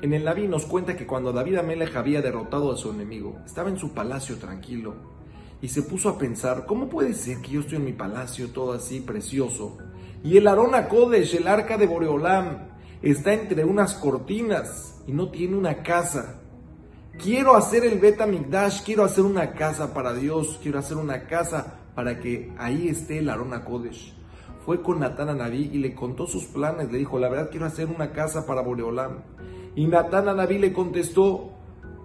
En el Naví nos cuenta que cuando David Amelech había derrotado a su enemigo, estaba en su palacio tranquilo y se puso a pensar, ¿cómo puede ser que yo estoy en mi palacio todo así precioso? Y el Arona Kodesh, el arca de Boreolam, está entre unas cortinas y no tiene una casa. Quiero hacer el Bet Mikdash, quiero hacer una casa para Dios, quiero hacer una casa para que ahí esté el Arona Kodesh. Fue con Natán a Naví y le contó sus planes, le dijo, la verdad quiero hacer una casa para Boreolam. Y Natán a Naví le contestó,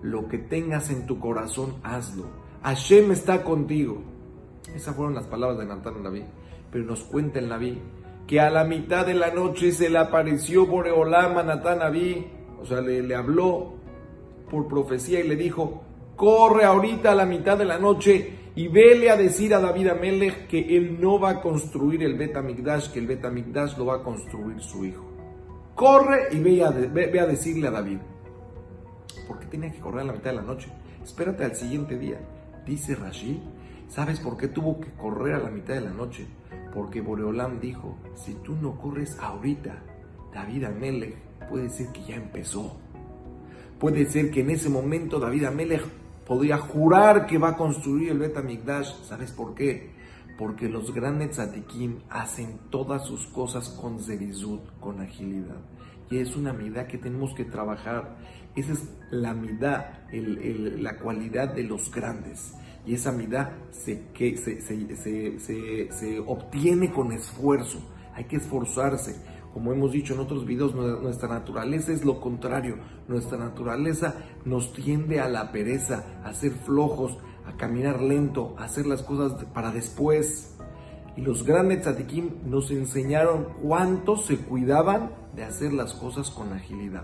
lo que tengas en tu corazón, hazlo. Hashem está contigo. Esas fueron las palabras de Natán a Naví. Pero nos cuenta el Naví que a la mitad de la noche se le apareció Boreolam a Natán Naví, o sea, le, habló por profecía y le dijo, corre ahorita a la mitad de la noche y vele a decir a David Amelech que él no va a construir el Bet que el Bet lo va a construir su hijo. Corre y ve a, a decirle a David. ¿Por qué tenía que correr a la mitad de la noche? Espérate al siguiente día. Dice Rashid, ¿sabes por qué tuvo que correr a la mitad de la noche? Porque Boreolam dijo, si tú no corres ahorita, David Amelech puede ser que ya empezó. Puede ser que en ese momento David Amelech podría jurar que va a construir el Bet ¿Sabes por qué? Porque los grandes tzadikim hacen todas sus cosas con zerizut, con agilidad. Y es una midá que tenemos que trabajar. Esa es la midá, la cualidad de los grandes. Y esa se, que, se, se obtiene con esfuerzo. Hay que esforzarse. Como hemos dicho en otros videos, nuestra naturaleza es lo contrario. Nuestra naturaleza nos tiende a la pereza, a ser flojos, a caminar lento, a hacer las cosas para después. Y los grandes tzadikim nos enseñaron cuánto se cuidaban de hacer las cosas con agilidad.